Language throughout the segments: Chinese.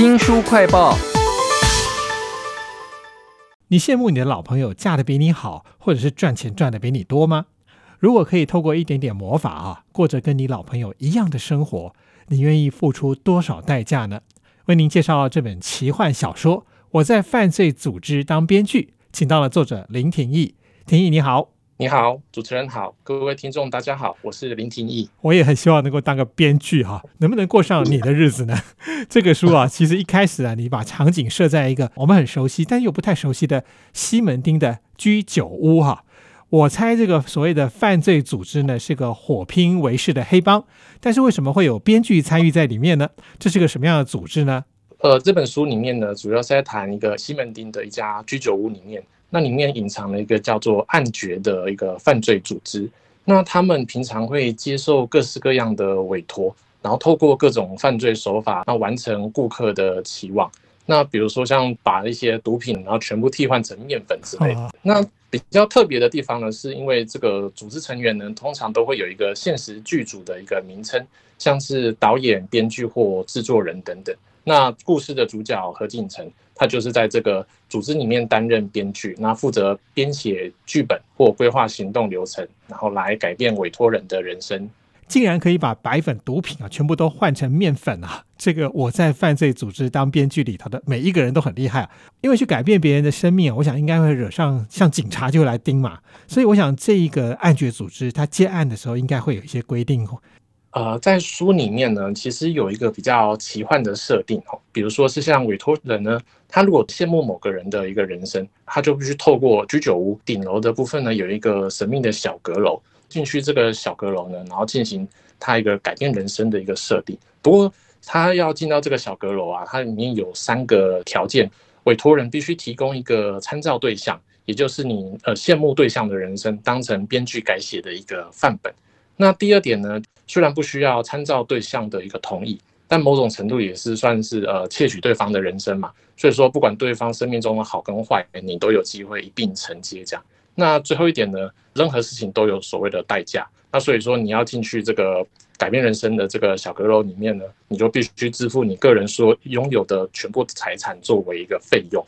新书快报。你羡慕你的老朋友嫁得比你好，或者是赚钱赚得比你多吗？如果可以透过一点点魔法啊，过着跟你老朋友一样的生活，你愿意付出多少代价呢？为您介绍这本奇幻小说《我在犯罪组织当编剧》，请到了作者林廷义。廷义你好，你好，主持人好，各位听众大家好，我是林廷义。我也很希望能够当个编剧哈，能不能过上你的日子呢？这个书啊，其实一开始啊，你把场景设在一个我们很熟悉但又不太熟悉的西门町的居酒屋哈。我猜这个所谓的犯罪组织呢，是个火拼为世的黑帮，但是为什么会有编剧参与在里面呢？这是个什么样的组织呢？呃，这本书里面呢，主要是在谈一个西门町的一家居酒屋里面，那里面隐藏了一个叫做暗爵的一个犯罪组织。那他们平常会接受各式各样的委托，然后透过各种犯罪手法，那完成顾客的期望。那比如说像把一些毒品，然后全部替换成面粉之类。那比较特别的地方呢，是因为这个组织成员呢，通常都会有一个现实剧组的一个名称，像是导演、编剧或制作人等等。那故事的主角何敬成，他就是在这个组织里面担任编剧，那负责编写剧本或规划行动流程，然后来改变委托人的人生。竟然可以把白粉毒品啊，全部都换成面粉啊！这个我在犯罪组织当编剧里头的每一个人都很厉害啊，因为去改变别人的生命啊，我想应该会惹上像警察就来盯嘛。所以我想这一个暗角组织，他接案的时候应该会有一些规定。呃，在书里面呢，其实有一个比较奇幻的设定哦，比如说是像委托人呢，他如果羡慕某个人的一个人生，他就必须透过居酒屋顶楼的部分呢，有一个神秘的小阁楼。进去这个小阁楼呢，然后进行他一个改变人生的一个设定。不过他要进到这个小阁楼啊，它里面有三个条件：委托人必须提供一个参照对象，也就是你呃羡慕对象的人生，当成编剧改写的一个范本。那第二点呢，虽然不需要参照对象的一个同意，但某种程度也是算是呃窃取对方的人生嘛。所以说，不管对方生命中的好跟坏，你都有机会一并承接这样。那最后一点呢？任何事情都有所谓的代价。那所以说，你要进去这个改变人生的这个小阁楼里面呢，你就必须支付你个人所拥有的全部财产作为一个费用。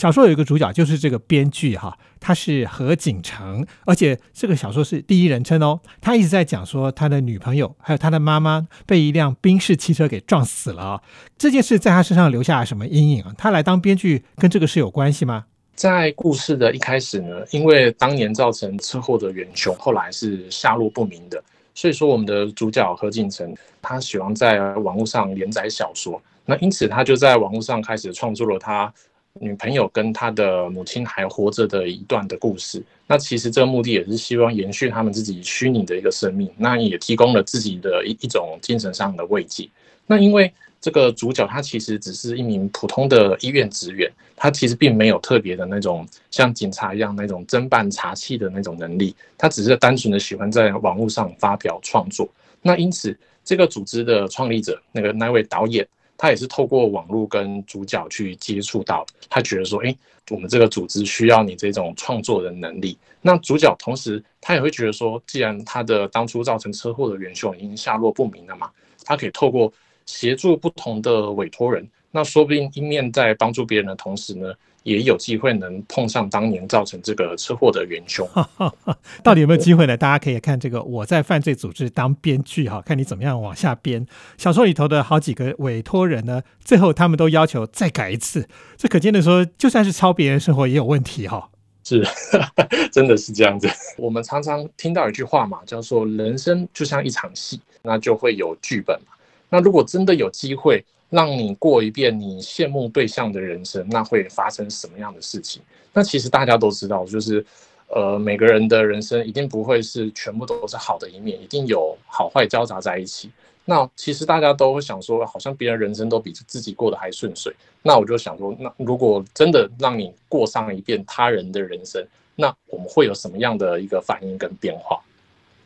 小说有一个主角，就是这个编剧哈，他是何景成，而且这个小说是第一人称哦。他一直在讲说，他的女朋友还有他的妈妈被一辆宾士汽车给撞死了。这件事在他身上留下了什么阴影啊？他来当编剧跟这个事有关系吗？在故事的一开始呢，因为当年造成车祸的元凶后来是下落不明的，所以说我们的主角何景成他喜欢在网络上连载小说，那因此他就在网络上开始创作了他女朋友跟他的母亲还活着的一段的故事。那其实这个目的也是希望延续他们自己虚拟的一个生命，那也提供了自己的一一种精神上的慰藉。那因为这个主角他其实只是一名普通的医院职员，他其实并没有特别的那种像警察一样那种侦办查缉的那种能力，他只是单纯的喜欢在网络上发表创作。那因此，这个组织的创立者那个那位导演，他也是透过网络跟主角去接触到，他觉得说，哎，我们这个组织需要你这种创作的能力。那主角同时他也会觉得说，既然他的当初造成车祸的元凶已经下落不明了嘛，他可以透过。协助不同的委托人，那说不定一面在帮助别人的同时呢，也有机会能碰上当年造成这个车祸的元凶。到底有没有机会呢？大家可以看这个我在犯罪组织当编剧哈，看你怎么样往下编。小说里头的好几个委托人呢，最后他们都要求再改一次。这可见的说，就算是抄别人生活也有问题哈。是，真的是这样子。我们常常听到一句话嘛，叫做“人生就像一场戏”，那就会有剧本嘛。那如果真的有机会让你过一遍你羡慕对象的人生，那会发生什么样的事情？那其实大家都知道，就是，呃，每个人的人生一定不会是全部都是好的一面，一定有好坏交杂在一起。那其实大家都会想说，好像别人人生都比自己过得还顺遂。那我就想说，那如果真的让你过上一遍他人的人生，那我们会有什么样的一个反应跟变化？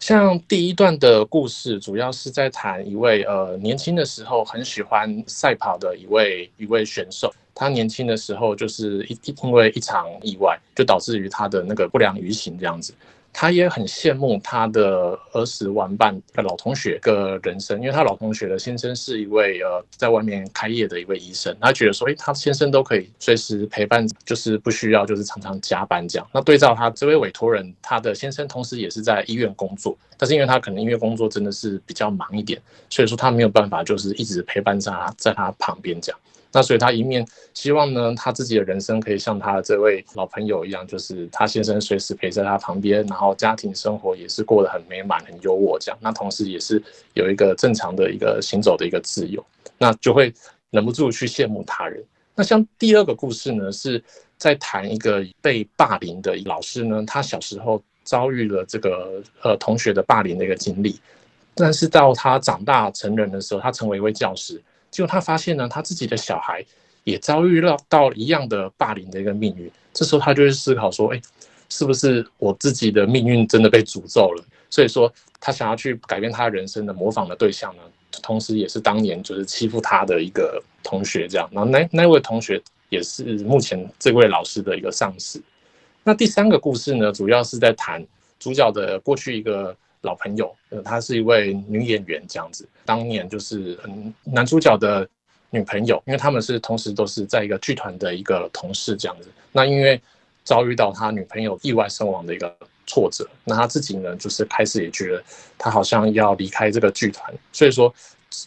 像第一段的故事，主要是在谈一位呃年轻的时候很喜欢赛跑的一位一位选手。他年轻的时候就是一因为一场意外，就导致于他的那个不良于行这样子。他也很羡慕他的儿时玩伴的老同学个人生，因为他老同学的先生是一位呃在外面开业的一位医生，他觉得说，哎，他先生都可以随时陪伴，就是不需要就是常常加班这样。那对照他这位委托人，他的先生同时也是在医院工作，但是因为他可能因为工作真的是比较忙一点，所以说他没有办法就是一直陪伴在他在他旁边这样。那所以他一面希望呢，他自己的人生可以像他这位老朋友一样，就是他先生随时陪在他旁边，然后家庭生活也是过得很美满、很优渥这样。那同时也是有一个正常的一个行走的一个自由，那就会忍不住去羡慕他人。那像第二个故事呢，是在谈一个被霸凌的老师呢，他小时候遭遇了这个呃同学的霸凌的一个经历，但是到他长大成人的时候，他成为一位教师。结果他发现呢，他自己的小孩也遭遇到到一样的霸凌的一个命运。这时候他就会思考说：“哎，是不是我自己的命运真的被诅咒了？”所以说，他想要去改变他人生的模仿的对象呢，同时也是当年就是欺负他的一个同学这样。然后那那位同学也是目前这位老师的一个上司。那第三个故事呢，主要是在谈主角的过去一个。老朋友，呃，她是一位女演员，这样子。当年就是嗯，男主角的女朋友，因为他们是同时都是在一个剧团的一个同事，这样子。那因为遭遇到他女朋友意外身亡的一个挫折，那他自己呢，就是开始也觉得他好像要离开这个剧团。所以说，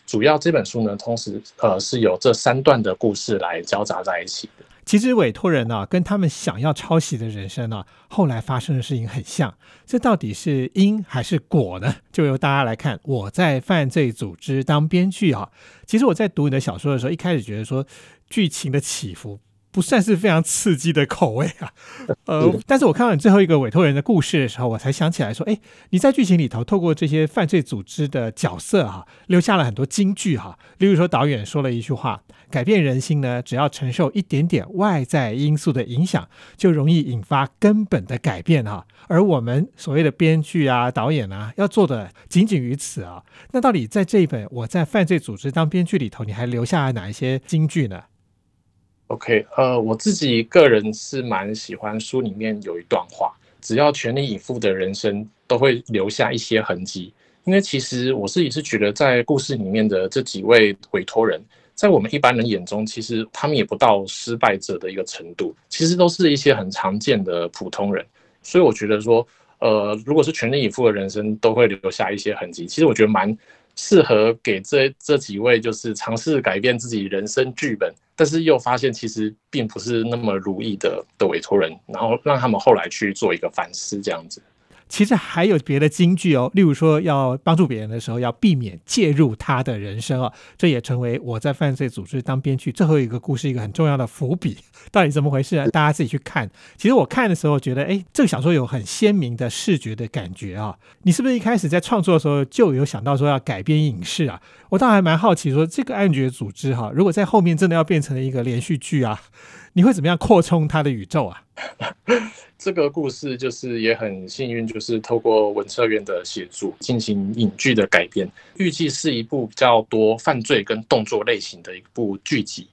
主要这本书呢，同时呃是有这三段的故事来交杂在一起的。其实委托人呢，跟他们想要抄袭的人生呢，后来发生的事情很像。这到底是因还是果呢？就由大家来看。我在犯罪组织当编剧啊，其实我在读你的小说的时候，一开始觉得说剧情的起伏。不算是非常刺激的口味啊，呃，但是我看到你最后一个委托人的故事的时候，我才想起来说，哎，你在剧情里头透过这些犯罪组织的角色哈，留下了很多金句哈。例如说，导演说了一句话：改变人心呢，只要承受一点点外在因素的影响，就容易引发根本的改变哈。而我们所谓的编剧啊、导演啊，要做的仅仅于此啊。那到底在这一本我在犯罪组织当编剧里头，你还留下了哪一些金句呢？OK，呃，我自己个人是蛮喜欢书里面有一段话，只要全力以赴的人生都会留下一些痕迹。因为其实我自己是觉得，在故事里面的这几位委托人，在我们一般人眼中，其实他们也不到失败者的一个程度，其实都是一些很常见的普通人。所以我觉得说，呃，如果是全力以赴的人生，都会留下一些痕迹。其实我觉得蛮适合给这这几位，就是尝试改变自己人生剧本。但是又发现其实并不是那么如意的的委托人，然后让他们后来去做一个反思，这样子。其实还有别的金句哦，例如说要帮助别人的时候，要避免介入他的人生哦，这也成为我在犯罪组织当编剧最后一个故事一个很重要的伏笔。到底怎么回事呢？大家自己去看。其实我看的时候觉得，哎，这个小说有很鲜明的视觉的感觉啊。你是不是一开始在创作的时候就有想到说要改编影视啊？我倒还蛮好奇，说这个暗觉组织哈，如果在后面真的要变成一个连续剧啊，你会怎么样扩充它的宇宙啊？这个故事就是也很幸运，就是透过文策院的协助进行影剧的改编，预计是一部比较多犯罪跟动作类型的一部剧集，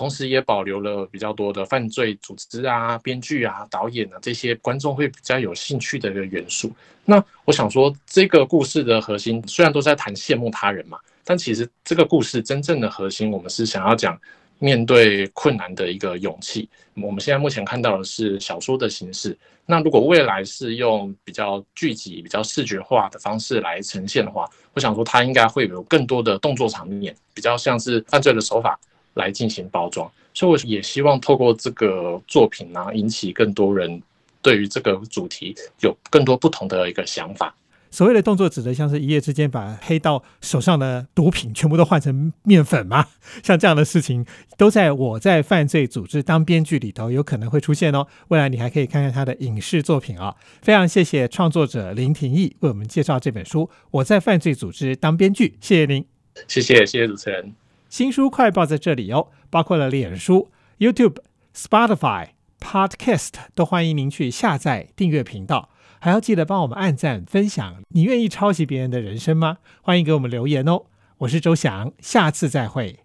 同时也保留了比较多的犯罪组织啊、编剧啊、导演啊这些观众会比较有兴趣的一个元素。那我想说，这个故事的核心虽然都在谈羡慕他人嘛，但其实这个故事真正的核心，我们是想要讲。面对困难的一个勇气，我们现在目前看到的是小说的形式。那如果未来是用比较聚集、比较视觉化的方式来呈现的话，我想说它应该会有更多的动作场面，比较像是犯罪的手法来进行包装。所以我也希望透过这个作品呢，引起更多人对于这个主题有更多不同的一个想法。所谓的动作，指的像是一夜之间把黑道手上的毒品全部都换成面粉吗？像这样的事情，都在我在犯罪组织当编剧里头有可能会出现哦。未来你还可以看看他的影视作品啊。非常谢谢创作者林廷义为我们介绍这本书《我在犯罪组织当编剧》，谢谢您，谢谢谢谢主持人。新书快报在这里哦，包括了脸书、YouTube、Spotify、Podcast，都欢迎您去下载订阅频道。还要记得帮我们按赞分享，你愿意抄袭别人的人生吗？欢迎给我们留言哦！我是周翔，下次再会。